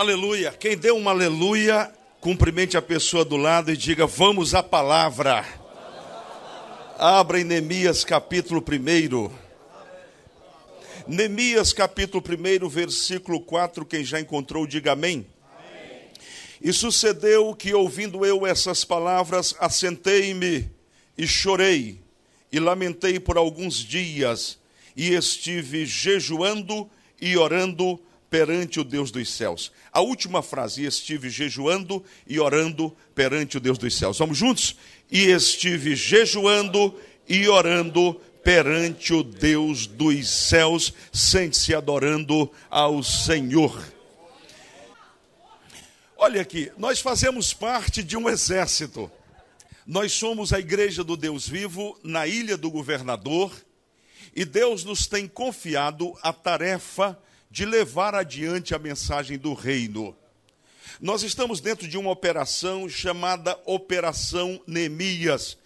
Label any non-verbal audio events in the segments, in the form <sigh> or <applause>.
Aleluia. Quem deu uma aleluia, cumprimente a pessoa do lado e diga: Vamos à palavra. Abra em Neemias capítulo 1. Neemias capítulo 1, versículo 4. Quem já encontrou, diga amém. amém. E sucedeu que, ouvindo eu essas palavras, assentei-me e chorei, e lamentei por alguns dias, e estive jejuando e orando perante o Deus dos céus. A última frase, estive jejuando e orando perante o Deus dos céus. Vamos juntos? E estive jejuando e orando perante o Deus dos céus, sente-se adorando ao Senhor. Olha aqui, nós fazemos parte de um exército. Nós somos a igreja do Deus vivo na ilha do governador e Deus nos tem confiado a tarefa de levar adiante a mensagem do reino. Nós estamos dentro de uma operação chamada Operação Neemias.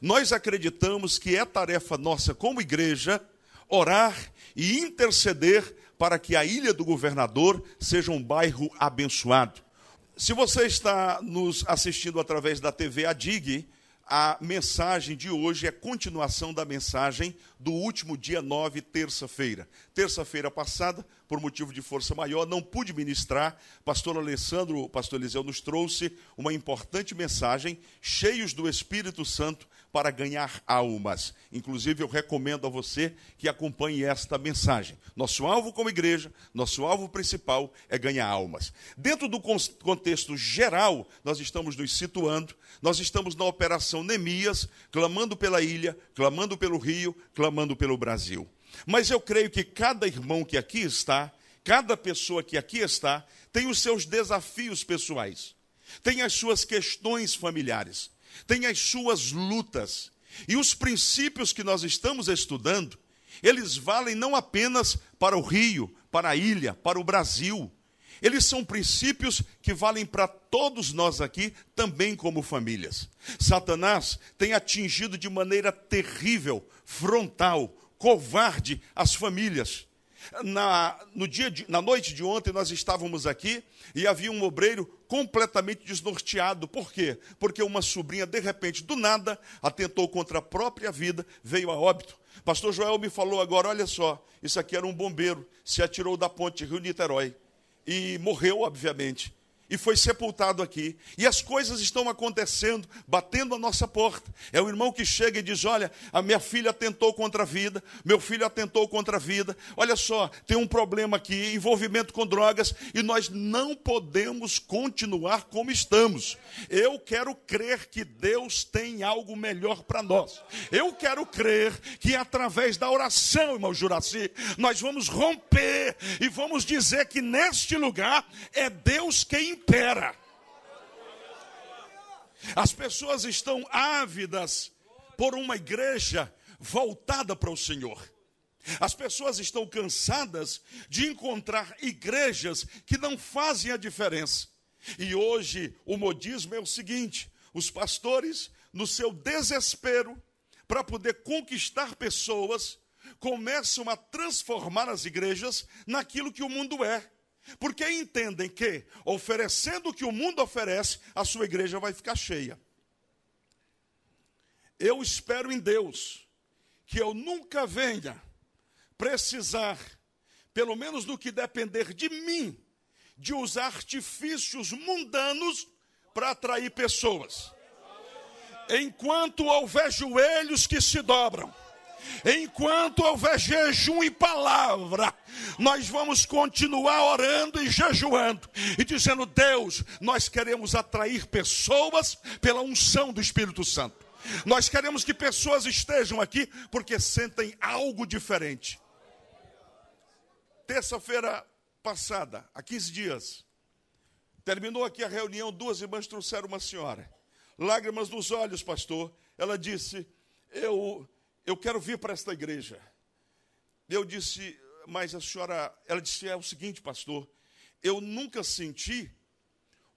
Nós acreditamos que é tarefa nossa como igreja orar e interceder para que a Ilha do Governador seja um bairro abençoado. Se você está nos assistindo através da TV Adig, a mensagem de hoje é continuação da mensagem do último dia 9, terça-feira. Terça-feira passada, por motivo de força maior, não pude ministrar. Pastor Alessandro, pastor Eliseu nos trouxe uma importante mensagem, cheios do Espírito Santo, para ganhar almas. Inclusive, eu recomendo a você que acompanhe esta mensagem. Nosso alvo como igreja, nosso alvo principal é ganhar almas. Dentro do contexto geral, nós estamos nos situando, nós estamos na Operação Neemias, clamando pela ilha, clamando pelo Rio, clamando pelo Brasil. Mas eu creio que cada irmão que aqui está, cada pessoa que aqui está, tem os seus desafios pessoais, tem as suas questões familiares tem as suas lutas. E os princípios que nós estamos estudando, eles valem não apenas para o Rio, para a ilha, para o Brasil. Eles são princípios que valem para todos nós aqui, também como famílias. Satanás tem atingido de maneira terrível, frontal, covarde as famílias na, no dia de, na noite de ontem nós estávamos aqui e havia um obreiro completamente desnorteado. Por quê? Porque uma sobrinha, de repente, do nada, atentou contra a própria vida, veio a óbito. Pastor Joel me falou agora: olha só, isso aqui era um bombeiro, se atirou da ponte Rio-Niterói e morreu, obviamente e foi sepultado aqui. E as coisas estão acontecendo, batendo a nossa porta. É o irmão que chega e diz: Olha, a minha filha atentou contra a vida, meu filho atentou contra a vida. Olha só, tem um problema aqui, envolvimento com drogas, e nós não podemos continuar como estamos. Eu quero crer que Deus tem algo melhor para nós. Eu quero crer que através da oração, irmão Juraci, nós vamos romper e vamos dizer que neste lugar é Deus quem impera. As pessoas estão ávidas por uma igreja voltada para o Senhor. As pessoas estão cansadas de encontrar igrejas que não fazem a diferença. E hoje o modismo é o seguinte: os pastores, no seu desespero para poder conquistar pessoas, começam a transformar as igrejas naquilo que o mundo é. Porque entendem que, oferecendo o que o mundo oferece, a sua igreja vai ficar cheia. Eu espero em Deus que eu nunca venha precisar, pelo menos no que depender de mim, de usar artifícios mundanos para atrair pessoas. Enquanto houver joelhos que se dobram, Enquanto houver jejum e palavra, nós vamos continuar orando e jejuando e dizendo: Deus, nós queremos atrair pessoas pela unção do Espírito Santo. Nós queremos que pessoas estejam aqui porque sentem algo diferente. Terça-feira passada, há 15 dias, terminou aqui a reunião, duas irmãs trouxeram uma senhora. Lágrimas nos olhos, pastor. Ela disse: Eu eu quero vir para esta igreja. Eu disse, mas a senhora, ela disse, é o seguinte, pastor, eu nunca senti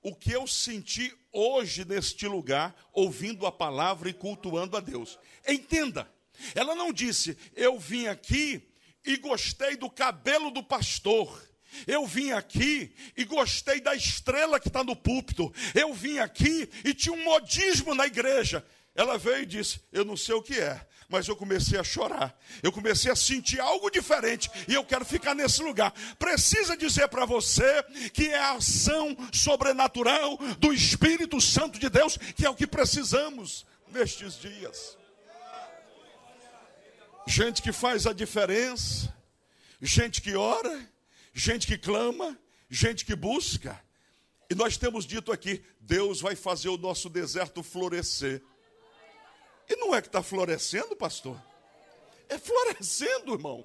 o que eu senti hoje neste lugar, ouvindo a palavra e cultuando a Deus. Entenda, ela não disse, eu vim aqui e gostei do cabelo do pastor, Eu vim aqui e gostei da estrela que está no púlpito. Eu vim aqui e tinha um modismo na igreja. Ela veio e disse: Eu não sei o que é, mas eu comecei a chorar. Eu comecei a sentir algo diferente e eu quero ficar nesse lugar. Precisa dizer para você que é a ação sobrenatural do Espírito Santo de Deus que é o que precisamos nestes dias. Gente que faz a diferença, gente que ora, gente que clama, gente que busca. E nós temos dito aqui: Deus vai fazer o nosso deserto florescer. E não é que está florescendo, pastor? É florescendo, irmão.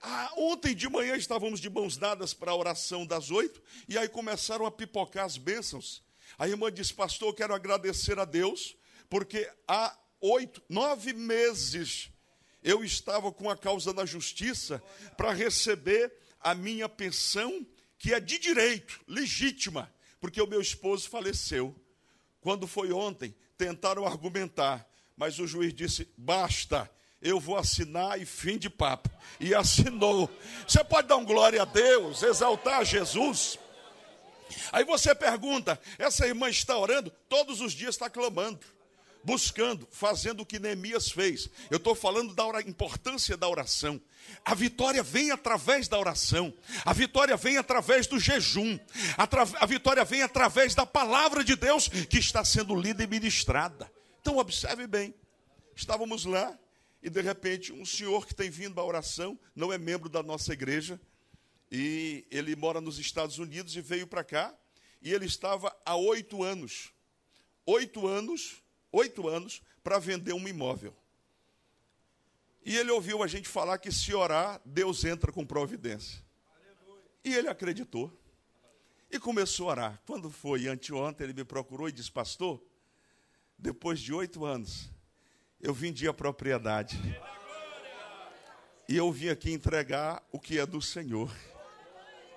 Ah, ontem de manhã estávamos de mãos dadas para a oração das oito, e aí começaram a pipocar as bênçãos. A irmã disse, pastor, eu quero agradecer a Deus, porque há oito, nove meses eu estava com a causa na justiça para receber a minha pensão, que é de direito, legítima, porque o meu esposo faleceu. Quando foi ontem, tentaram argumentar mas o juiz disse: basta, eu vou assinar e fim de papo. E assinou. Você pode dar um glória a Deus, exaltar Jesus. Aí você pergunta: essa irmã está orando? Todos os dias está clamando, buscando, fazendo o que Neemias fez. Eu estou falando da importância da oração. A vitória vem através da oração, a vitória vem através do jejum, a, a vitória vem através da palavra de Deus que está sendo lida e ministrada. Então, observe bem. Estávamos lá e, de repente, um senhor que tem vindo à oração, não é membro da nossa igreja, e ele mora nos Estados Unidos e veio para cá, e ele estava há oito anos, oito anos, oito anos, para vender um imóvel. E ele ouviu a gente falar que se orar, Deus entra com providência. E ele acreditou. E começou a orar. Quando foi anteontem, ele me procurou e disse: Pastor, depois de oito anos, eu vendi a propriedade. E eu vim aqui entregar o que é do Senhor.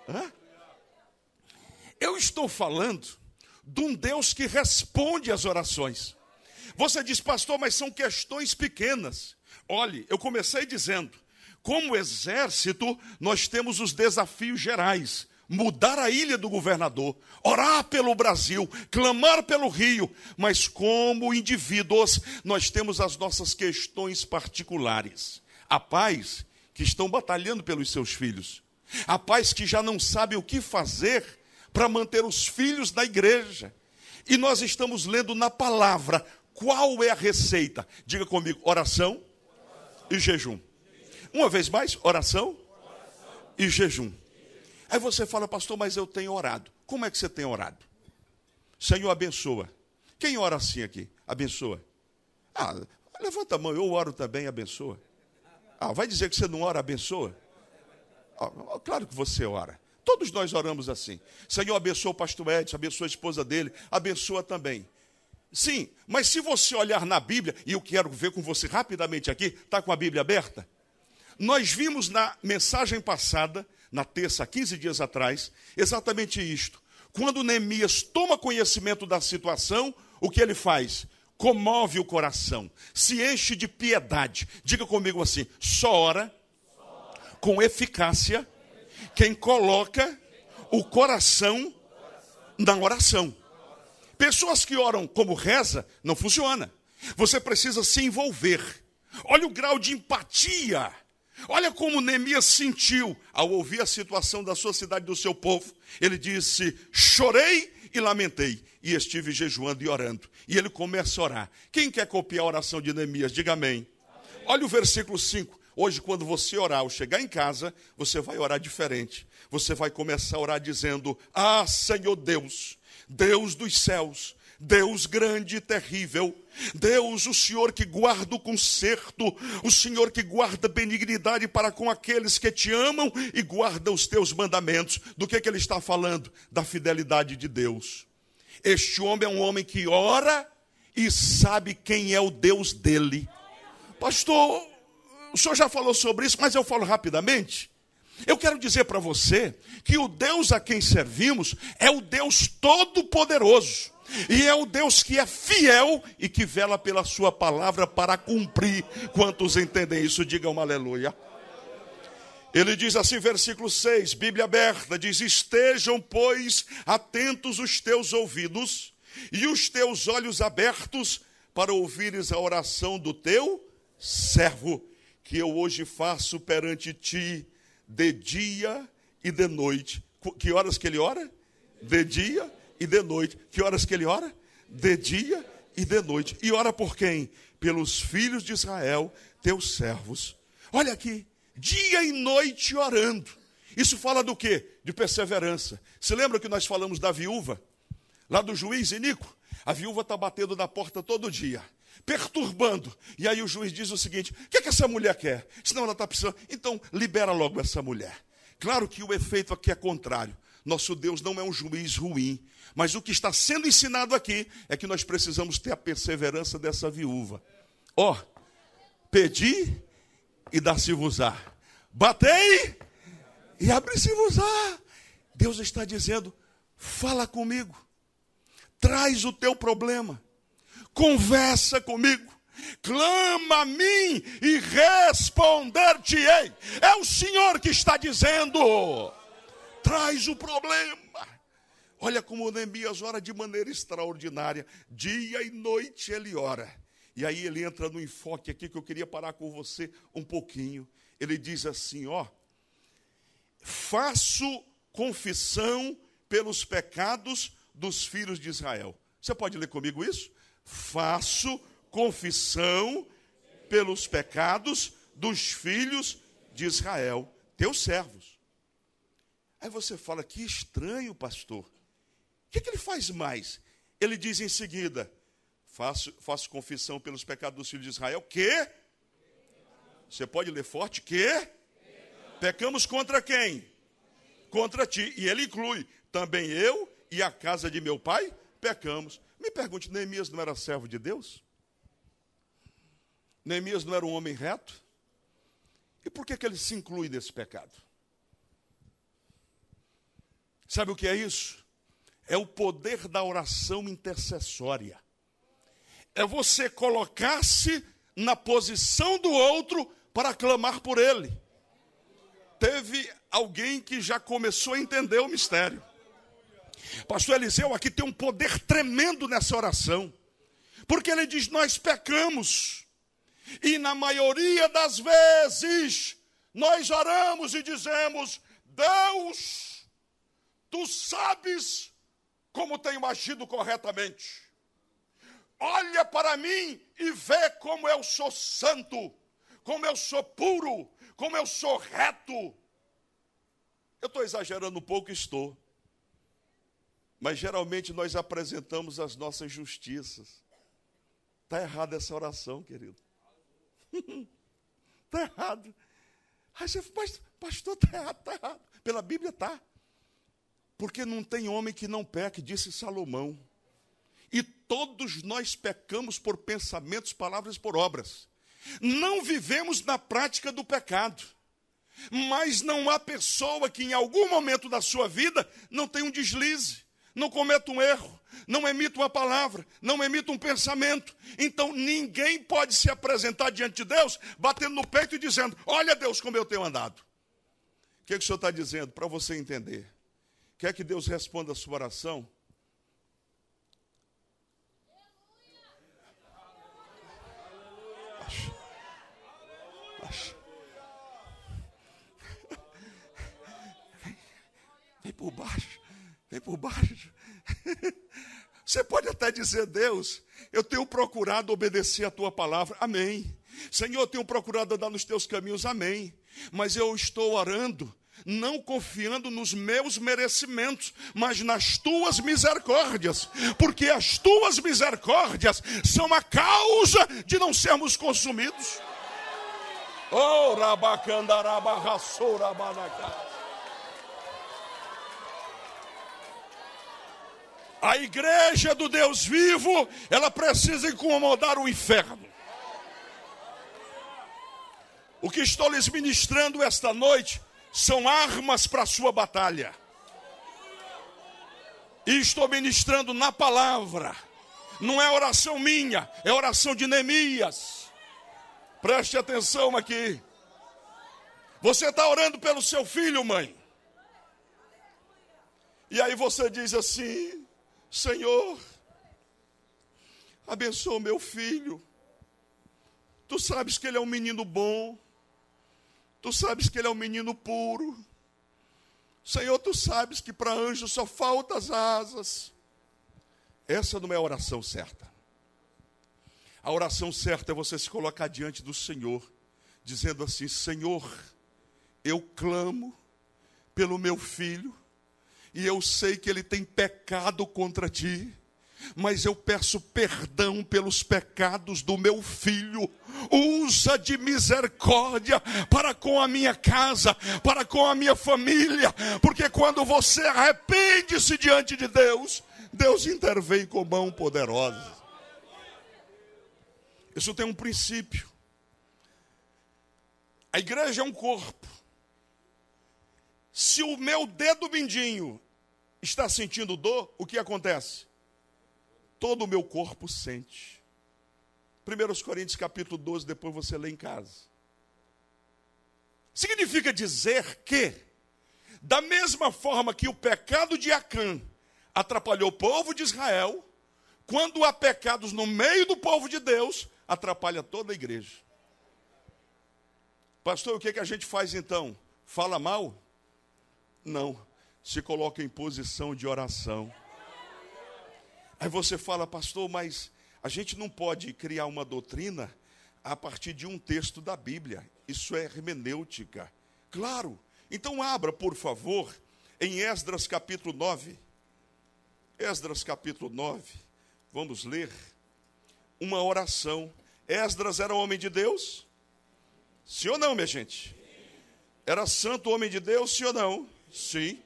Hã? Eu estou falando de um Deus que responde às orações. Você diz, pastor, mas são questões pequenas. Olhe, eu comecei dizendo: como exército, nós temos os desafios gerais mudar a ilha do governador, orar pelo Brasil, clamar pelo Rio, mas como indivíduos, nós temos as nossas questões particulares. Há pais que estão batalhando pelos seus filhos, há pais que já não sabem o que fazer para manter os filhos da igreja. E nós estamos lendo na palavra qual é a receita. Diga comigo: oração, oração. e jejum. Uma vez mais, oração, oração. e jejum. Aí você fala, pastor, mas eu tenho orado. Como é que você tem orado? Senhor, abençoa. Quem ora assim aqui? Abençoa. Ah, levanta a mão, eu oro também, abençoa. Ah, vai dizer que você não ora, abençoa? Ah, claro que você ora. Todos nós oramos assim. Senhor, abençoa o pastor Edson, abençoa a esposa dele, abençoa também. Sim, mas se você olhar na Bíblia, e eu quero ver com você rapidamente aqui, está com a Bíblia aberta? Nós vimos na mensagem passada na terça, 15 dias atrás, exatamente isto. Quando Neemias toma conhecimento da situação, o que ele faz? Comove o coração, se enche de piedade. Diga comigo assim: só ora com eficácia quem coloca o coração na oração. Pessoas que oram como reza, não funciona. Você precisa se envolver. Olha o grau de empatia Olha como Neemias sentiu ao ouvir a situação da sua cidade do seu povo. Ele disse: Chorei e lamentei, e estive jejuando e orando. E ele começa a orar. Quem quer copiar a oração de Neemias, diga amém. amém. Olha o versículo 5. Hoje, quando você orar, ao chegar em casa, você vai orar diferente. Você vai começar a orar dizendo: Ah, Senhor Deus, Deus dos céus, Deus grande e terrível, Deus, o Senhor que guarda o conserto, o Senhor que guarda benignidade para com aqueles que te amam e guarda os teus mandamentos. Do que, que ele está falando? Da fidelidade de Deus. Este homem é um homem que ora e sabe quem é o Deus dele. Pastor, o senhor já falou sobre isso, mas eu falo rapidamente. Eu quero dizer para você que o Deus a quem servimos é o Deus Todo-Poderoso. E é o Deus que é fiel e que vela pela sua palavra para cumprir. Quantos entendem isso? Digam aleluia. Ele diz assim, versículo 6, Bíblia aberta, diz: Estejam, pois, atentos os teus ouvidos e os teus olhos abertos para ouvires a oração do teu servo, que eu hoje faço perante ti de dia e de noite. Que horas que ele ora? De dia e de noite. Que horas que ele ora? De dia e de noite. E ora por quem? Pelos filhos de Israel, teus servos. Olha aqui, dia e noite orando. Isso fala do quê? De perseverança. Se lembra que nós falamos da viúva? Lá do juiz Inico? A viúva está batendo na porta todo dia, perturbando. E aí o juiz diz o seguinte: o que, é que essa mulher quer? Senão ela está precisando. Então, libera logo essa mulher. Claro que o efeito aqui é contrário. Nosso Deus não é um juiz ruim. Mas o que está sendo ensinado aqui é que nós precisamos ter a perseverança dessa viúva. Ó, oh, pedi e dá-se-vos-á. Batei e abre-se-vos-á. Deus está dizendo: fala comigo, traz o teu problema, conversa comigo, clama a mim e responder-te-ei. É o Senhor que está dizendo: traz o problema. Olha como Neemias ora de maneira extraordinária, dia e noite ele ora. E aí ele entra no enfoque aqui que eu queria parar com você um pouquinho. Ele diz assim, ó: Faço confissão pelos pecados dos filhos de Israel. Você pode ler comigo isso? Faço confissão pelos pecados dos filhos de Israel, teus servos. Aí você fala, que estranho, pastor. O que, que ele faz mais? Ele diz em seguida: Faço, faço confissão pelos pecados dos filhos de Israel. Que? Você pode ler forte? Que? Pecamos contra quem? Contra ti. E ele inclui também eu e a casa de meu pai pecamos. Me pergunte, Neemias não era servo de Deus? Neemias não era um homem reto? E por que, que ele se inclui nesse pecado? Sabe o que é isso? É o poder da oração intercessória é você colocar-se na posição do outro para clamar por ele. Teve alguém que já começou a entender o mistério. Pastor Eliseu aqui tem um poder tremendo nessa oração, porque ele diz: Nós pecamos, e na maioria das vezes nós oramos e dizemos: Deus, tu sabes como tenho agido corretamente olha para mim e vê como eu sou santo, como eu sou puro, como eu sou reto. Eu estou exagerando um pouco, estou. Mas geralmente nós apresentamos as nossas justiças. Está errada essa oração, querido. Está <laughs> errado. Aí você fala, pastor, está errado, está errado. Pela Bíblia está. Porque não tem homem que não peque, disse Salomão. E todos nós pecamos por pensamentos, palavras por obras. Não vivemos na prática do pecado. Mas não há pessoa que em algum momento da sua vida não tenha um deslize, não cometa um erro, não emita uma palavra, não emita um pensamento. Então ninguém pode se apresentar diante de Deus batendo no peito e dizendo: Olha Deus como eu tenho andado. O que, é que o senhor está dizendo? Para você entender. Quer que Deus responda a sua oração? <laughs> Vem por baixo, vem por baixo. <laughs> Você pode até dizer, Deus, eu tenho procurado obedecer a tua palavra, amém. Senhor, eu tenho procurado andar nos teus caminhos, amém. Mas eu estou orando, não confiando nos meus merecimentos, mas nas tuas misericórdias, porque as tuas misericórdias são a causa de não sermos consumidos. Oh. A igreja do Deus vivo, ela precisa incomodar o inferno. O que estou lhes ministrando esta noite são armas para a sua batalha. E estou ministrando na palavra. Não é oração minha, é oração de Neemias. Preste atenção aqui. Você está orando pelo seu filho, mãe. E aí você diz assim: Senhor, abençoa meu filho. Tu sabes que ele é um menino bom. Tu sabes que ele é um menino puro. Senhor, tu sabes que para anjo só faltam as asas. Essa não é a oração certa. A oração certa é você se colocar diante do Senhor, dizendo assim: Senhor, eu clamo pelo meu filho, e eu sei que ele tem pecado contra ti, mas eu peço perdão pelos pecados do meu filho. Usa de misericórdia para com a minha casa, para com a minha família, porque quando você arrepende-se diante de Deus, Deus intervém com mão poderosa. Isso tem um princípio. A igreja é um corpo. Se o meu dedo mindinho está sentindo dor, o que acontece? Todo o meu corpo sente. 1 Coríntios capítulo 12, depois você lê em casa. Significa dizer que, da mesma forma que o pecado de Acã atrapalhou o povo de Israel, quando há pecados no meio do povo de Deus, atrapalha toda a igreja. Pastor, o que, é que a gente faz então? Fala mal? Não. Se coloca em posição de oração. Aí você fala, pastor, mas a gente não pode criar uma doutrina a partir de um texto da Bíblia. Isso é hermenêutica. Claro. Então abra, por favor, em Esdras capítulo 9. Esdras capítulo 9. Vamos ler uma oração. Esdras era homem de Deus? Sim ou não, minha gente? Era santo homem de Deus, sim ou não? Sim.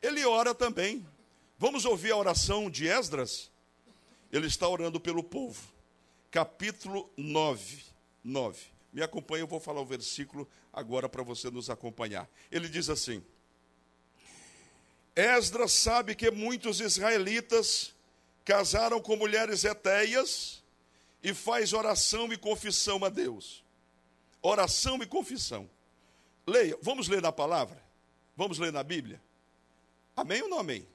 Ele ora também. Vamos ouvir a oração de Esdras? Ele está orando pelo povo. Capítulo 9. 9. Me acompanhe, eu vou falar o versículo agora para você nos acompanhar. Ele diz assim: Esdras sabe que muitos israelitas casaram com mulheres etéias e faz oração e confissão a Deus. Oração e confissão. Leia, vamos ler na palavra? Vamos ler na Bíblia? Amém ou não amém?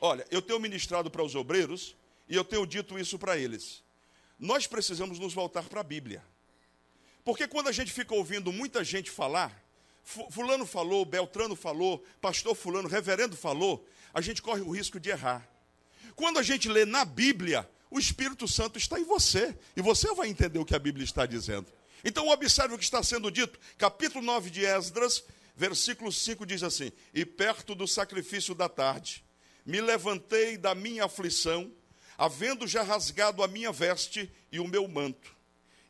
Olha, eu tenho ministrado para os obreiros e eu tenho dito isso para eles. Nós precisamos nos voltar para a Bíblia. Porque quando a gente fica ouvindo muita gente falar, fulano falou, Beltrano falou, pastor fulano, reverendo falou, a gente corre o risco de errar. Quando a gente lê na Bíblia, o Espírito Santo está em você, e você vai entender o que a Bíblia está dizendo. Então observe o que está sendo dito, capítulo 9 de Esdras, versículo 5 diz assim: E perto do sacrifício da tarde, me levantei da minha aflição, havendo já rasgado a minha veste e o meu manto,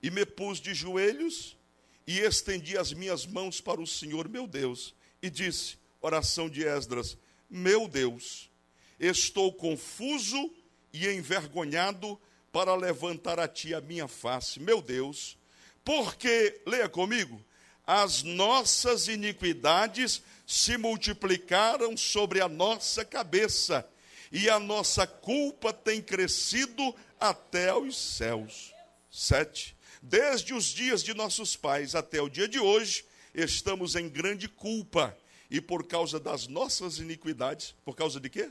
e me pus de joelhos e estendi as minhas mãos para o Senhor meu Deus, e disse: Oração de Esdras, meu Deus, estou confuso e envergonhado para levantar a ti a minha face, meu Deus, porque, leia comigo, as nossas iniquidades se multiplicaram sobre a nossa cabeça, e a nossa culpa tem crescido até os céus. Sete. Desde os dias de nossos pais até o dia de hoje, estamos em grande culpa, e por causa das nossas iniquidades, por causa de quê?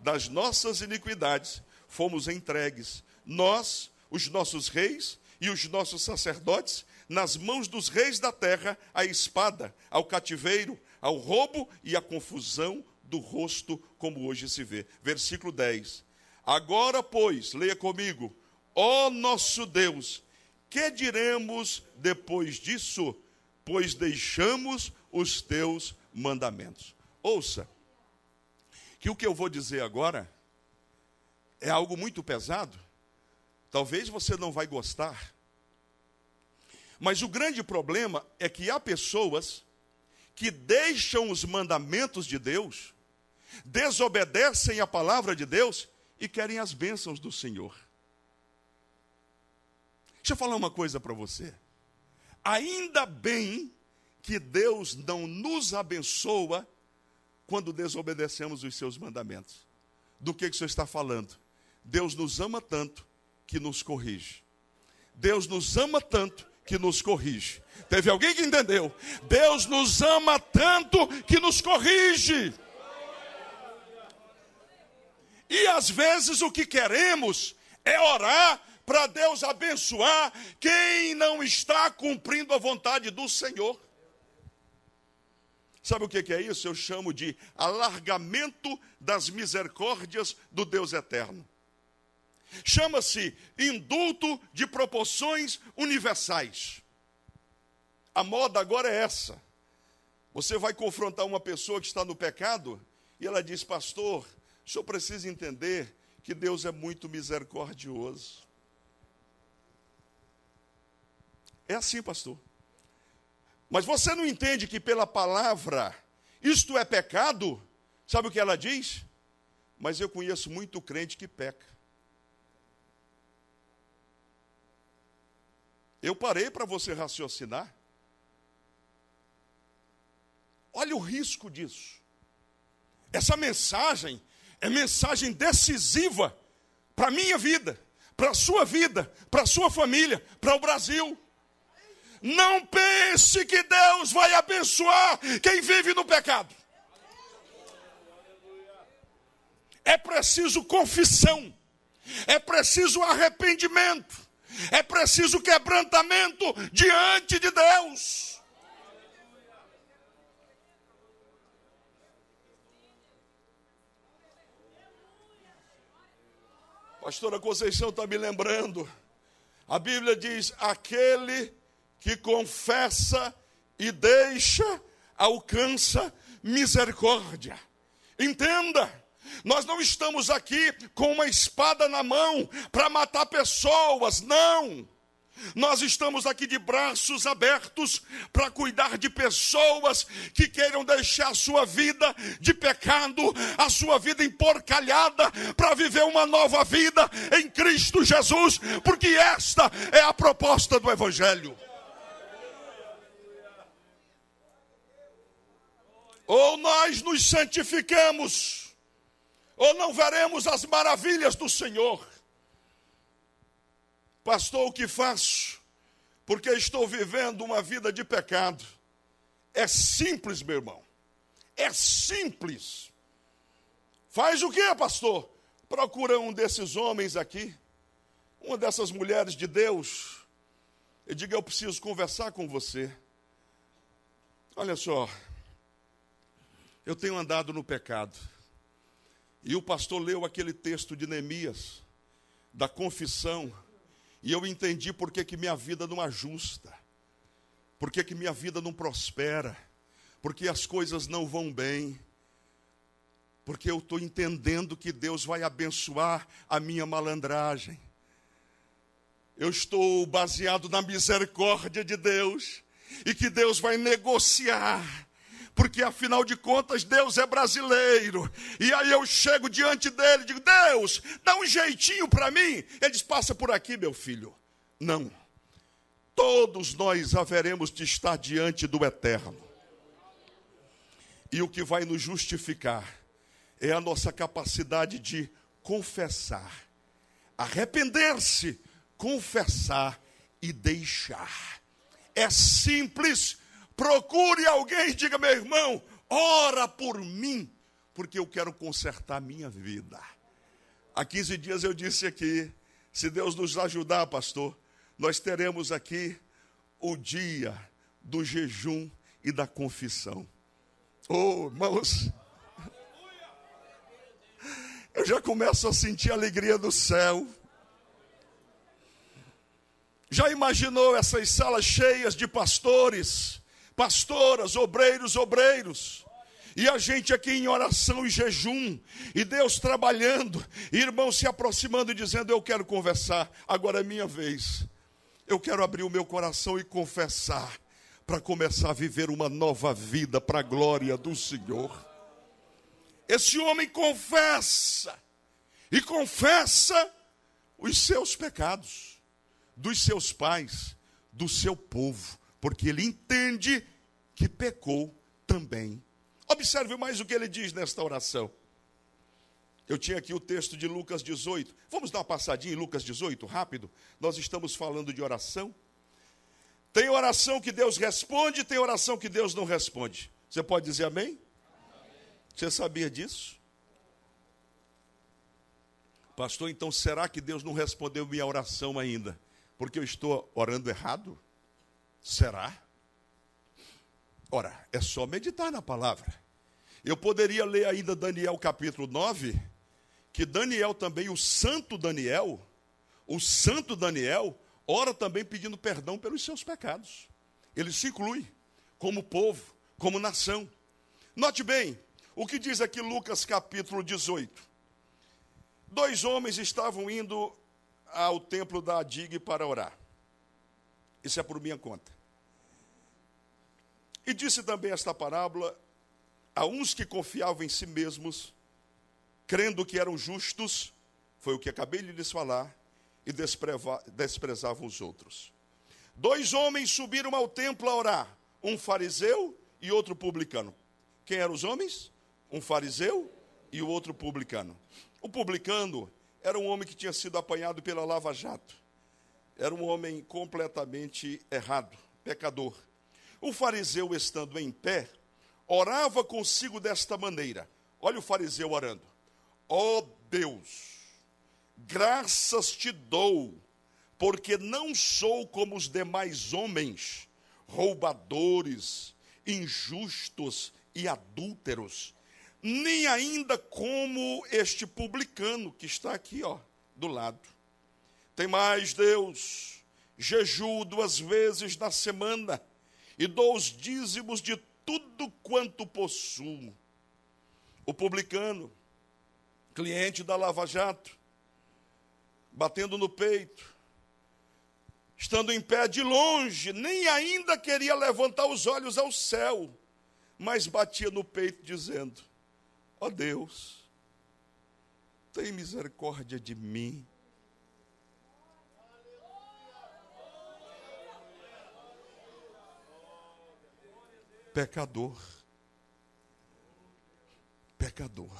Das nossas iniquidades, fomos entregues, nós, os nossos reis e os nossos sacerdotes, nas mãos dos reis da terra a espada, ao cativeiro, ao roubo e à confusão do rosto, como hoje se vê. Versículo 10. Agora, pois, leia comigo, ó nosso Deus, que diremos depois disso? Pois deixamos os teus mandamentos. Ouça, que o que eu vou dizer agora é algo muito pesado. Talvez você não vai gostar, mas o grande problema é que há pessoas que deixam os mandamentos de Deus, desobedecem a palavra de Deus e querem as bênçãos do Senhor. Deixa eu falar uma coisa para você. Ainda bem que Deus não nos abençoa quando desobedecemos os seus mandamentos. Do que, que o senhor está falando? Deus nos ama tanto que nos corrige. Deus nos ama tanto que nos corrige. Teve alguém que entendeu? Deus nos ama tanto que nos corrige. E às vezes o que queremos é orar para Deus abençoar quem não está cumprindo a vontade do Senhor. Sabe o que é isso? Eu chamo de alargamento das misericórdias do Deus eterno. Chama-se indulto de proporções universais. A moda agora é essa. Você vai confrontar uma pessoa que está no pecado e ela diz: Pastor, o senhor precisa entender que Deus é muito misericordioso. É assim, pastor. Mas você não entende que pela palavra isto é pecado? Sabe o que ela diz? Mas eu conheço muito crente que peca. Eu parei para você raciocinar. Olha o risco disso. Essa mensagem é mensagem decisiva para a minha vida, para a sua vida, para a sua família, para o Brasil. Não pense que Deus vai abençoar quem vive no pecado. É preciso confissão, é preciso arrependimento, é preciso quebrantamento diante de Deus. Pastora Conceição está me lembrando. A Bíblia diz: aquele que confessa e deixa, alcança misericórdia. Entenda, nós não estamos aqui com uma espada na mão para matar pessoas, não. Nós estamos aqui de braços abertos para cuidar de pessoas que queiram deixar a sua vida de pecado, a sua vida emporcalhada, para viver uma nova vida em Cristo Jesus, porque esta é a proposta do Evangelho. Ou nós nos santificamos, ou não veremos as maravilhas do Senhor. Pastor, o que faço? Porque estou vivendo uma vida de pecado. É simples, meu irmão. É simples. Faz o que, pastor? Procura um desses homens aqui, uma dessas mulheres de Deus, e diga: Eu preciso conversar com você. Olha só, eu tenho andado no pecado. E o pastor leu aquele texto de Neemias, da confissão e eu entendi por que, que minha vida não ajusta, por que, que minha vida não prospera, porque as coisas não vão bem, porque eu estou entendendo que Deus vai abençoar a minha malandragem. Eu estou baseado na misericórdia de Deus e que Deus vai negociar porque afinal de contas Deus é brasileiro. E aí eu chego diante dele e digo: Deus, dá um jeitinho para mim. Ele diz: passa por aqui, meu filho. Não. Todos nós haveremos de estar diante do eterno. E o que vai nos justificar é a nossa capacidade de confessar, arrepender-se, confessar e deixar. É simples Procure alguém e diga, meu irmão, ora por mim, porque eu quero consertar minha vida. Há 15 dias eu disse aqui, se Deus nos ajudar, pastor, nós teremos aqui o dia do jejum e da confissão. Oh, irmãos, <laughs> eu já começo a sentir a alegria do céu. Já imaginou essas salas cheias de pastores? Pastoras, obreiros, obreiros. E a gente aqui em oração e jejum, e Deus trabalhando, e irmãos se aproximando e dizendo: Eu quero conversar, agora é minha vez. Eu quero abrir o meu coração e confessar, para começar a viver uma nova vida para a glória do Senhor. Esse homem confessa, e confessa os seus pecados, dos seus pais, do seu povo porque ele entende que pecou também. Observe mais o que ele diz nesta oração. Eu tinha aqui o texto de Lucas 18. Vamos dar uma passadinha em Lucas 18, rápido? Nós estamos falando de oração. Tem oração que Deus responde, tem oração que Deus não responde. Você pode dizer amém? Você sabia disso? Pastor, então será que Deus não respondeu minha oração ainda? Porque eu estou orando errado? Será? Ora, é só meditar na palavra. Eu poderia ler ainda Daniel capítulo 9, que Daniel também, o santo Daniel, o santo Daniel, ora também pedindo perdão pelos seus pecados. Ele se inclui como povo, como nação. Note bem, o que diz aqui Lucas capítulo 18. Dois homens estavam indo ao templo da Adig para orar. Isso é por minha conta. E disse também esta parábola a uns que confiavam em si mesmos, crendo que eram justos, foi o que acabei de lhes falar, e desprezavam os outros. Dois homens subiram ao templo a orar, um fariseu e outro publicano. Quem eram os homens? Um fariseu e o outro publicano. O publicano era um homem que tinha sido apanhado pela Lava Jato. Era um homem completamente errado, pecador. O fariseu, estando em pé, orava consigo desta maneira. Olha o fariseu orando: Ó oh Deus, graças te dou, porque não sou como os demais homens, roubadores, injustos e adúlteros nem ainda como este publicano que está aqui, ó, do lado. Tem mais, Deus, jejuo duas vezes na semana e dou os dízimos de tudo quanto possuo. O publicano, cliente da Lava Jato, batendo no peito, estando em pé de longe, nem ainda queria levantar os olhos ao céu, mas batia no peito dizendo: Ó oh Deus, tem misericórdia de mim. Pecador. Pecador.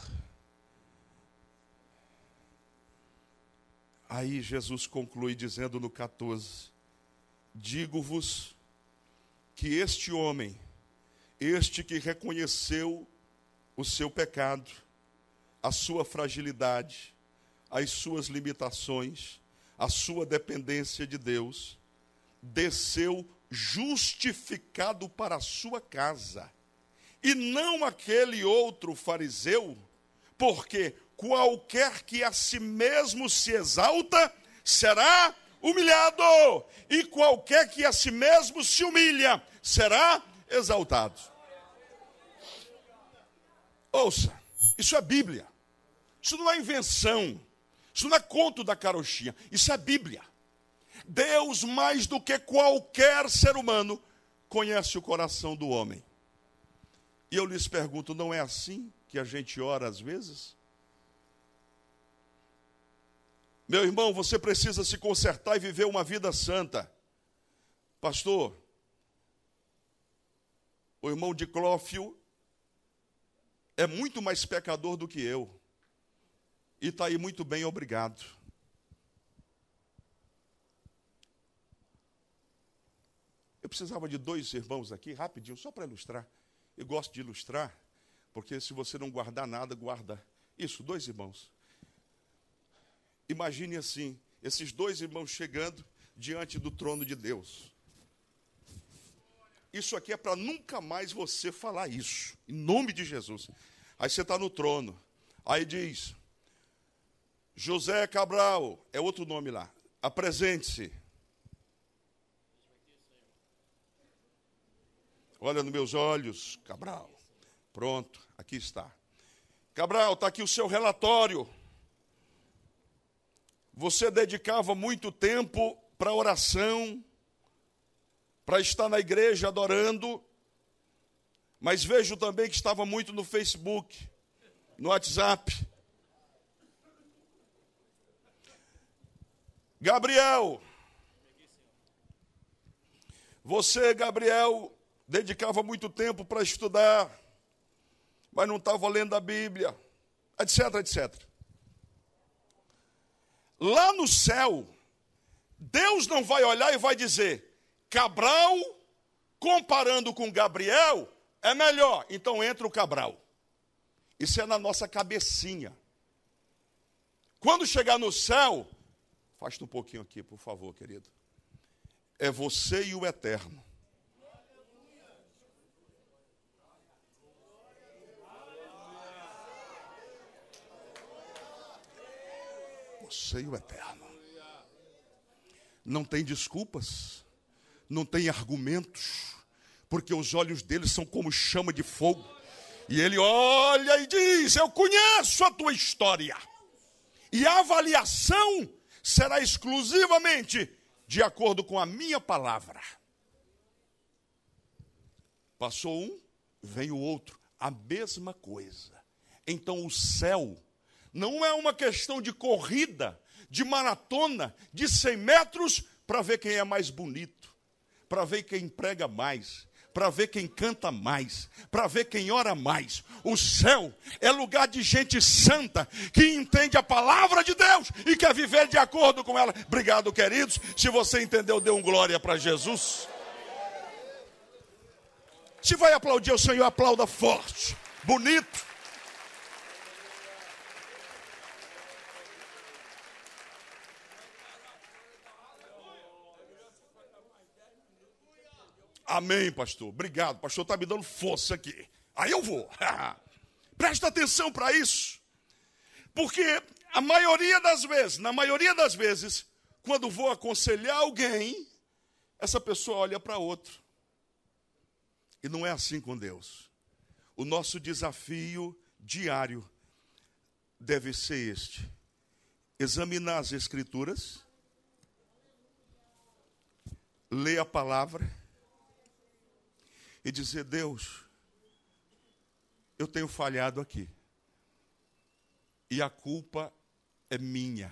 Aí Jesus conclui dizendo no 14: Digo-vos que este homem, este que reconheceu o seu pecado, a sua fragilidade, as suas limitações, a sua dependência de Deus, desceu justificado para a sua casa, e não aquele outro fariseu, porque qualquer que a si mesmo se exalta será humilhado, e qualquer que a si mesmo se humilha será exaltado. Ouça, isso é Bíblia. Isso não é invenção. Isso não é conto da carochinha. Isso é Bíblia. Deus, mais do que qualquer ser humano, conhece o coração do homem. E eu lhes pergunto: não é assim que a gente ora às vezes? Meu irmão, você precisa se consertar e viver uma vida santa. Pastor, o irmão de Clófio é muito mais pecador do que eu. E está aí muito bem, obrigado. Eu precisava de dois irmãos aqui, rapidinho, só para ilustrar. Eu gosto de ilustrar, porque se você não guardar nada, guarda. Isso, dois irmãos. Imagine assim: esses dois irmãos chegando diante do trono de Deus. Isso aqui é para nunca mais você falar isso, em nome de Jesus. Aí você está no trono. Aí diz: José Cabral, é outro nome lá. Apresente-se. Olha nos meus olhos, Cabral. Pronto, aqui está. Cabral, está aqui o seu relatório. Você dedicava muito tempo para oração, para estar na igreja adorando, mas vejo também que estava muito no Facebook, no WhatsApp. Gabriel, você, Gabriel, dedicava muito tempo para estudar, mas não estava lendo a Bíblia, etc, etc. Lá no céu, Deus não vai olhar e vai dizer: Cabral, comparando com Gabriel, é melhor. Então entra o Cabral. Isso é na nossa cabecinha. Quando chegar no céu, Faça um pouquinho aqui, por favor, querido. É você e o eterno. Você e o eterno. Não tem desculpas, não tem argumentos, porque os olhos dele são como chama de fogo. E ele olha e diz: Eu conheço a tua história. E a avaliação será exclusivamente de acordo com a minha palavra. Passou um, vem o outro, a mesma coisa. Então o céu não é uma questão de corrida, de maratona, de 100 metros para ver quem é mais bonito, para ver quem prega mais, para ver quem canta mais, para ver quem ora mais. O céu é lugar de gente santa que entende a palavra de Deus e quer viver de acordo com ela. Obrigado, queridos. Se você entendeu, dê um glória para Jesus. Se vai aplaudir o Senhor, aplauda forte, bonito. Amém, pastor. Obrigado. Pastor está me dando força aqui. Aí eu vou. <laughs> Presta atenção para isso. Porque a maioria das vezes, na maioria das vezes, quando vou aconselhar alguém, essa pessoa olha para outro. E não é assim com Deus. O nosso desafio diário deve ser este: examinar as Escrituras, ler a palavra e dizer: Deus, eu tenho falhado aqui. E a culpa é minha.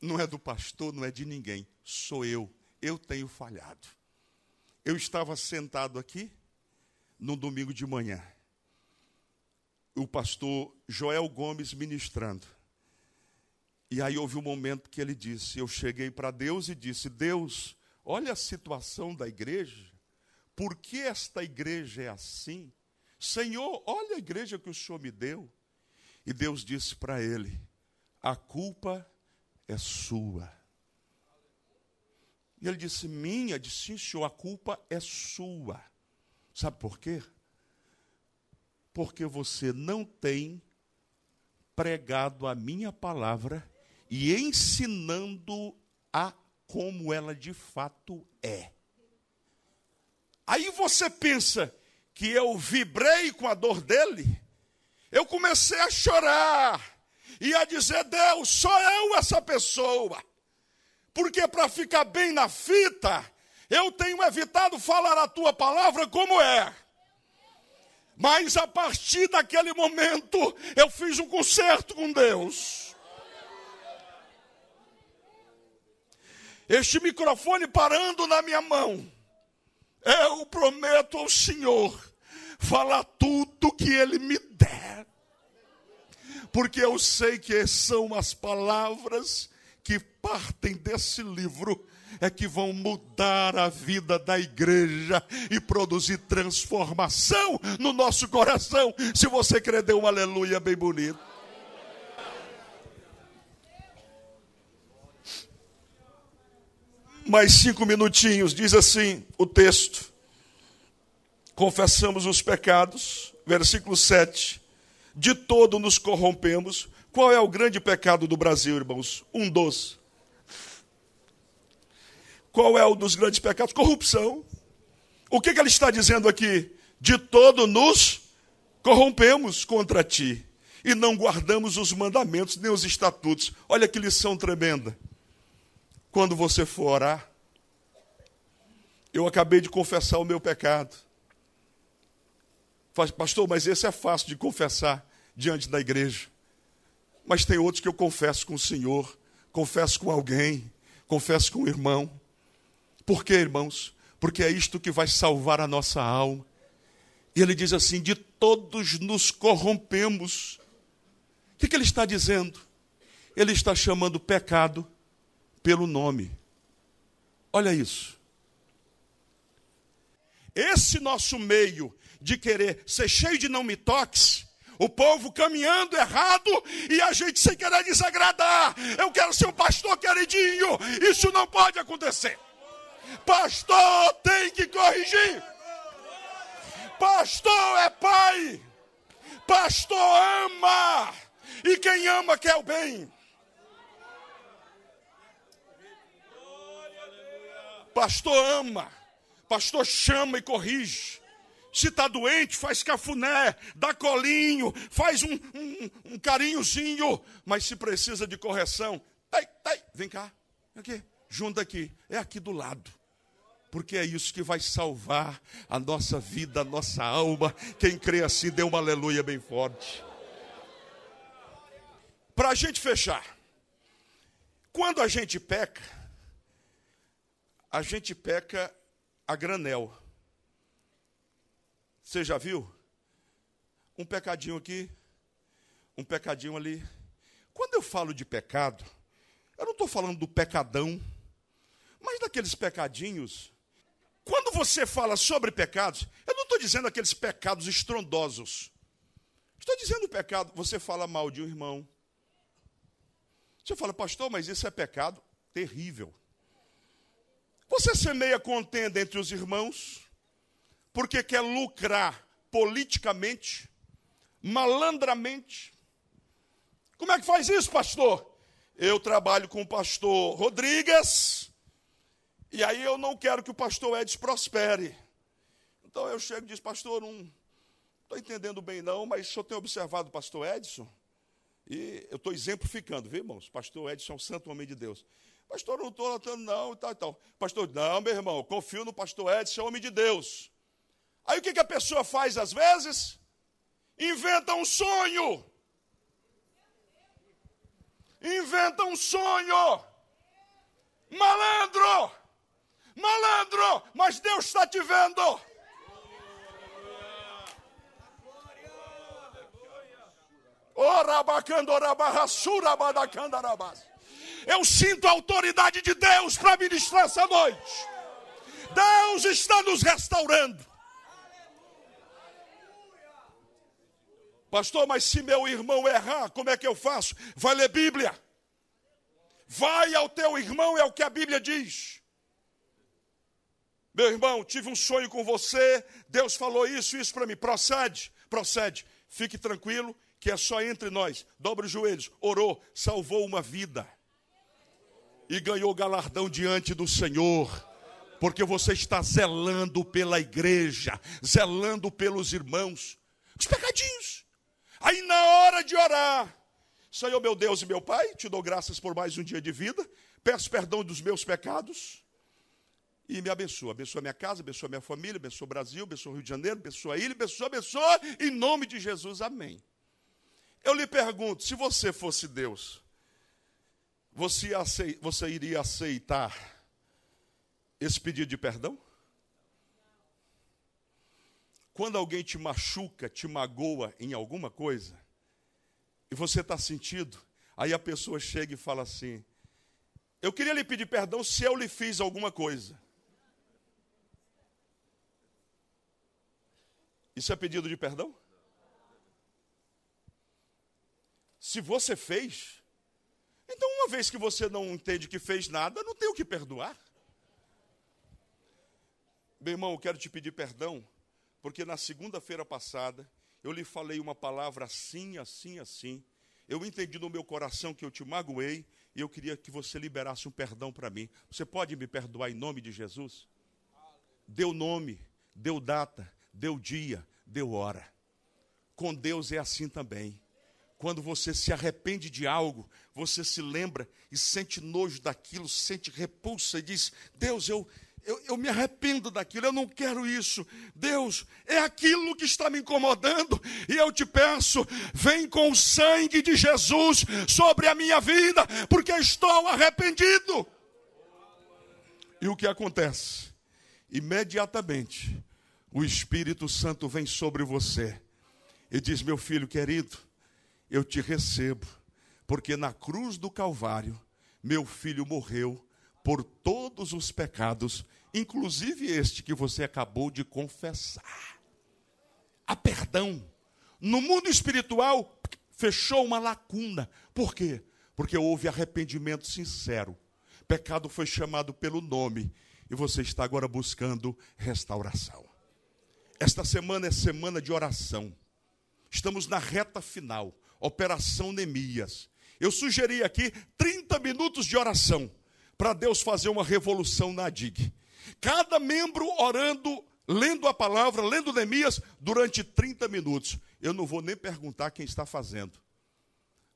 Não é do pastor, não é de ninguém. Sou eu. Eu tenho falhado. Eu estava sentado aqui no domingo de manhã. O pastor Joel Gomes ministrando. E aí houve um momento que ele disse: Eu cheguei para Deus e disse: Deus, olha a situação da igreja. Por que esta igreja é assim? Senhor, olha a igreja que o Senhor me deu. E Deus disse para ele: A culpa é sua. E ele disse: Minha, disse sim, senhor, a culpa é sua. Sabe por quê? Porque você não tem pregado a minha palavra e ensinando a como ela de fato é. Aí você pensa que eu vibrei com a dor dele, eu comecei a chorar e a dizer: Deus, sou eu essa pessoa. Porque para ficar bem na fita, eu tenho evitado falar a tua palavra como é. Mas a partir daquele momento, eu fiz um concerto com Deus. Este microfone parando na minha mão eu prometo ao Senhor falar tudo que Ele me der, porque eu sei que são as palavras que partem desse livro é que vão mudar a vida da igreja e produzir transformação no nosso coração. Se você crer, dê um aleluia bem bonito. Mais cinco minutinhos, diz assim o texto. Confessamos os pecados, versículo 7. De todo nos corrompemos. Qual é o grande pecado do Brasil, irmãos? Um dos. Qual é o dos grandes pecados? Corrupção. O que, que ele está dizendo aqui? De todo nos corrompemos contra ti e não guardamos os mandamentos nem os estatutos. Olha que lição tremenda quando você for orar, eu acabei de confessar o meu pecado. Pastor, mas esse é fácil de confessar diante da igreja. Mas tem outros que eu confesso com o Senhor, confesso com alguém, confesso com o irmão. Por quê, irmãos? Porque é isto que vai salvar a nossa alma. E ele diz assim: de todos nos corrompemos. O que, que ele está dizendo? Ele está chamando pecado pelo nome. Olha isso. esse nosso meio de querer ser cheio de não me toques, o povo caminhando errado e a gente sem querer desagradar. Eu quero ser um pastor queridinho. Isso não pode acontecer. Pastor tem que corrigir. Pastor é pai. Pastor ama. E quem ama quer o bem. Pastor ama. Pastor chama e corrige. Se está doente, faz cafuné, dá colinho, faz um, um, um, carinhozinho. Mas se precisa de correção, vem cá, aqui, junta aqui, é aqui do lado. Porque é isso que vai salvar a nossa vida, a nossa alma. Quem crê assim, dê uma aleluia bem forte. Para a gente fechar, quando a gente peca, a gente peca a granel. Você já viu? Um pecadinho aqui, um pecadinho ali. Quando eu falo de pecado, eu não estou falando do pecadão, mas daqueles pecadinhos. Quando você fala sobre pecados, eu não estou dizendo aqueles pecados estrondosos. Estou dizendo o pecado, você fala mal de um irmão. Você fala, pastor, mas isso é pecado terrível. Você semeia contenda entre os irmãos porque quer lucrar politicamente, malandramente. Como é que faz isso, pastor? Eu trabalho com o pastor Rodrigues, e aí eu não quero que o pastor Edson prospere. Então eu chego e digo, pastor, não estou entendendo bem não, mas o senhor tem observado o pastor Edson? E eu estou exemplificando, viu, irmãos? Pastor Edson é um santo homem de Deus. Pastor, não estou notando não, e tal, e tal. Pastor, não, meu irmão, confio no pastor Edson, é homem de Deus. Aí o que, que a pessoa faz às vezes? Inventa um sonho. Inventa um sonho. Malandro! Malandro! Mas Deus está te vendo. Eu sinto a autoridade de Deus para ministrar essa noite. Deus está nos restaurando. Pastor, mas se meu irmão errar, como é que eu faço? Vai ler Bíblia. Vai ao teu irmão, é o que a Bíblia diz. Meu irmão, tive um sonho com você, Deus falou isso, isso para mim. Procede, procede. Fique tranquilo, que é só entre nós. Dobre os joelhos, orou, salvou uma vida. E ganhou galardão diante do Senhor. Porque você está zelando pela igreja, zelando pelos irmãos. Os pecadinhos. Aí na hora de orar, Senhor meu Deus e meu Pai, te dou graças por mais um dia de vida, peço perdão dos meus pecados e me abençoa. Abençoa minha casa, abençoa minha família, abençoa o Brasil, abençoa o Rio de Janeiro, abençoa a ilha, abençoa, abençoa, em nome de Jesus, amém. Eu lhe pergunto, se você fosse Deus, você, você iria aceitar esse pedido de perdão? Quando alguém te machuca, te magoa em alguma coisa, e você está sentido, aí a pessoa chega e fala assim: Eu queria lhe pedir perdão se eu lhe fiz alguma coisa. Isso é pedido de perdão? Se você fez, então uma vez que você não entende que fez nada, não tem o que perdoar. Meu irmão, eu quero te pedir perdão porque na segunda-feira passada eu lhe falei uma palavra assim, assim, assim. Eu entendi no meu coração que eu te magoei e eu queria que você liberasse um perdão para mim. Você pode me perdoar em nome de Jesus? Deu nome, deu data, deu dia, deu hora. Com Deus é assim também. Quando você se arrepende de algo, você se lembra e sente nojo daquilo, sente repulsa e diz: Deus, eu, eu, eu, me arrependo daquilo, eu não quero isso. Deus, é aquilo que está me incomodando, e eu te peço, vem com o sangue de Jesus sobre a minha vida, porque estou arrependido. E o que acontece? Imediatamente, o Espírito Santo vem sobre você e diz: Meu filho querido, eu te recebo, porque na cruz do Calvário, meu filho morreu por todos os pecados inclusive este que você acabou de confessar. Há perdão. No mundo espiritual, fechou uma lacuna. Por quê? Porque houve arrependimento sincero. Pecado foi chamado pelo nome e você está agora buscando restauração. Esta semana é semana de oração. Estamos na reta final, Operação Neemias. Eu sugeri aqui 30 minutos de oração para Deus fazer uma revolução na DIG. Cada membro orando, lendo a palavra, lendo Neemias durante 30 minutos. Eu não vou nem perguntar quem está fazendo,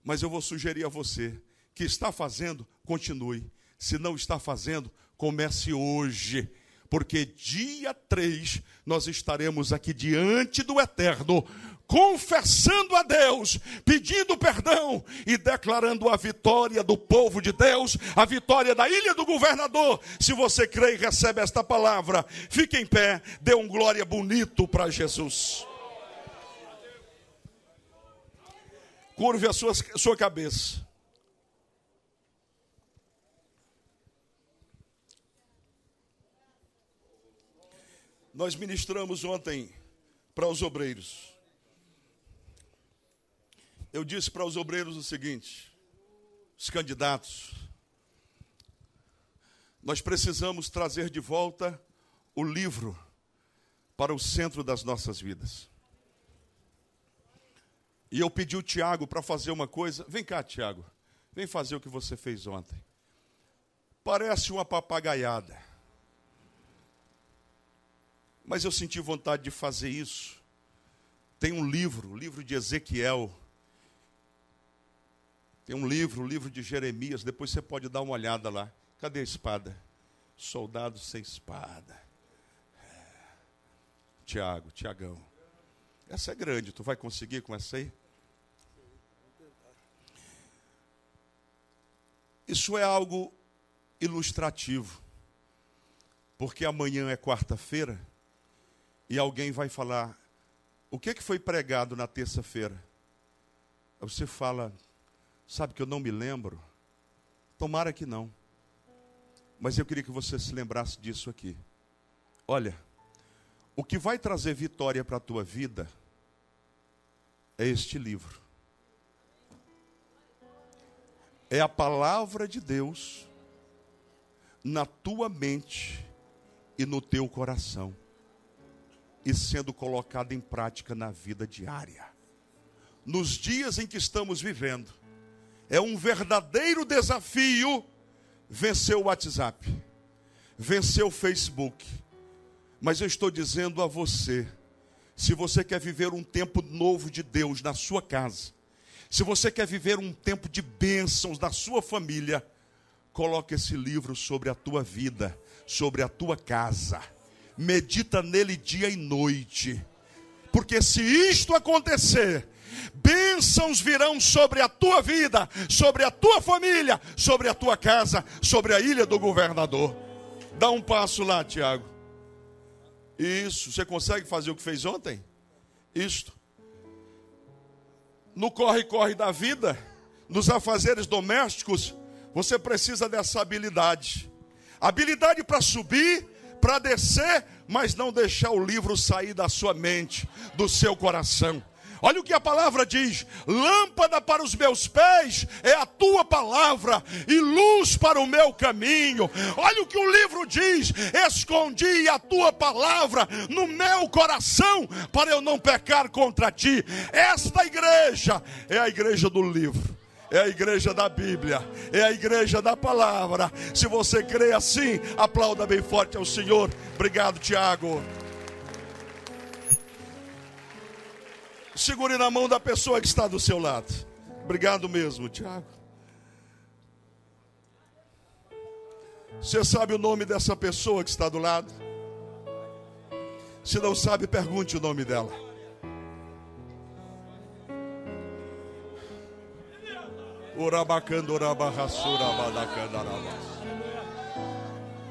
mas eu vou sugerir a você que está fazendo, continue. Se não está fazendo, comece hoje porque dia 3 nós estaremos aqui diante do Eterno, confessando a Deus, pedindo perdão e declarando a vitória do povo de Deus, a vitória da ilha do governador. Se você crê e recebe esta palavra, fique em pé, dê um glória bonito para Jesus. Curve a sua, sua cabeça. Nós ministramos ontem para os obreiros. Eu disse para os obreiros o seguinte: os candidatos, nós precisamos trazer de volta o livro para o centro das nossas vidas. E eu pedi o Tiago para fazer uma coisa. Vem cá, Tiago. Vem fazer o que você fez ontem. Parece uma papagaiada. Mas eu senti vontade de fazer isso. Tem um livro, o livro de Ezequiel. Tem um livro, o livro de Jeremias. Depois você pode dar uma olhada lá. Cadê a espada? Soldado sem espada. É. Tiago, Tiagão. Essa é grande, tu vai conseguir com essa aí? Isso é algo ilustrativo. Porque amanhã é quarta-feira e alguém vai falar: o que, que foi pregado na terça-feira? Você fala: sabe que eu não me lembro? Tomara que não. Mas eu queria que você se lembrasse disso aqui. Olha, o que vai trazer vitória para a tua vida é este livro. É a palavra de Deus na tua mente e no teu coração e sendo colocada em prática na vida diária. Nos dias em que estamos vivendo, é um verdadeiro desafio vencer o WhatsApp, vencer o Facebook. Mas eu estou dizendo a você, se você quer viver um tempo novo de Deus na sua casa, se você quer viver um tempo de bênçãos na sua família, coloque esse livro sobre a tua vida, sobre a tua casa medita nele dia e noite. Porque se isto acontecer, bênçãos virão sobre a tua vida, sobre a tua família, sobre a tua casa, sobre a ilha do governador. Dá um passo lá, Tiago. Isso, você consegue fazer o que fez ontem? Isto. No corre-corre da vida, nos afazeres domésticos, você precisa dessa habilidade. Habilidade para subir para descer, mas não deixar o livro sair da sua mente, do seu coração. Olha o que a palavra diz: lâmpada para os meus pés é a tua palavra, e luz para o meu caminho. Olha o que o livro diz: escondi a tua palavra no meu coração, para eu não pecar contra ti. Esta igreja é a igreja do livro é a igreja da Bíblia, é a igreja da palavra. Se você crê assim, aplauda bem forte ao Senhor. Obrigado, Tiago. Segure na mão da pessoa que está do seu lado. Obrigado mesmo, Tiago. Você sabe o nome dessa pessoa que está do lado? Se não sabe, pergunte o nome dela. Urabacando urabarrassura badacandarabas.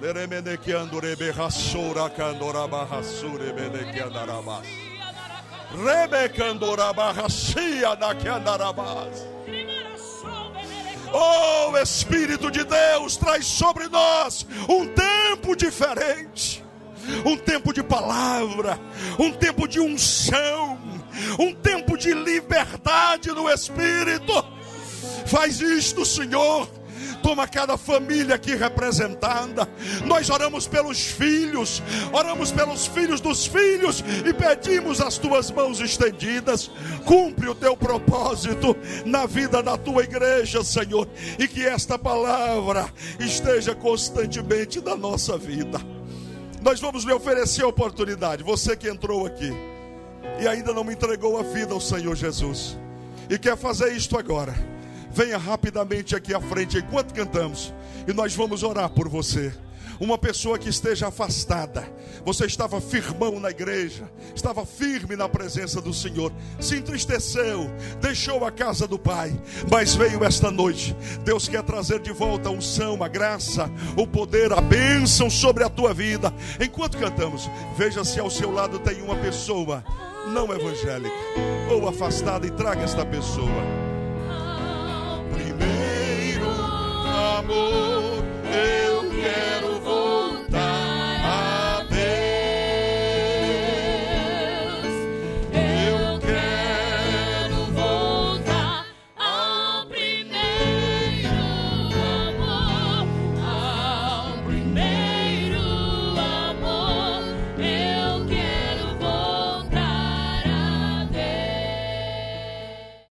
Leremenequiando reberrassura candorabarrassure benequiandarabas. Rebecando urabarrassia daquiandarabas. Oh Espírito de Deus, traz sobre nós um tempo diferente, um tempo de palavra, um tempo de unção, um tempo de liberdade no Espírito. Faz isto, Senhor toma cada família aqui representada. Nós oramos pelos filhos, oramos pelos filhos dos filhos e pedimos as tuas mãos estendidas. Cumpre o teu propósito na vida da tua igreja, Senhor, e que esta palavra esteja constantemente na nossa vida. Nós vamos lhe oferecer a oportunidade, você que entrou aqui e ainda não me entregou a vida ao Senhor Jesus e quer fazer isto agora venha rapidamente aqui à frente enquanto cantamos e nós vamos orar por você. Uma pessoa que esteja afastada, você estava firmão na igreja, estava firme na presença do Senhor, se entristeceu, deixou a casa do Pai, mas veio esta noite. Deus quer trazer de volta a unção, a graça, o poder, a bênção sobre a tua vida. Enquanto cantamos, veja se ao seu lado tem uma pessoa não evangélica ou afastada e traga esta pessoa. amor, eu quero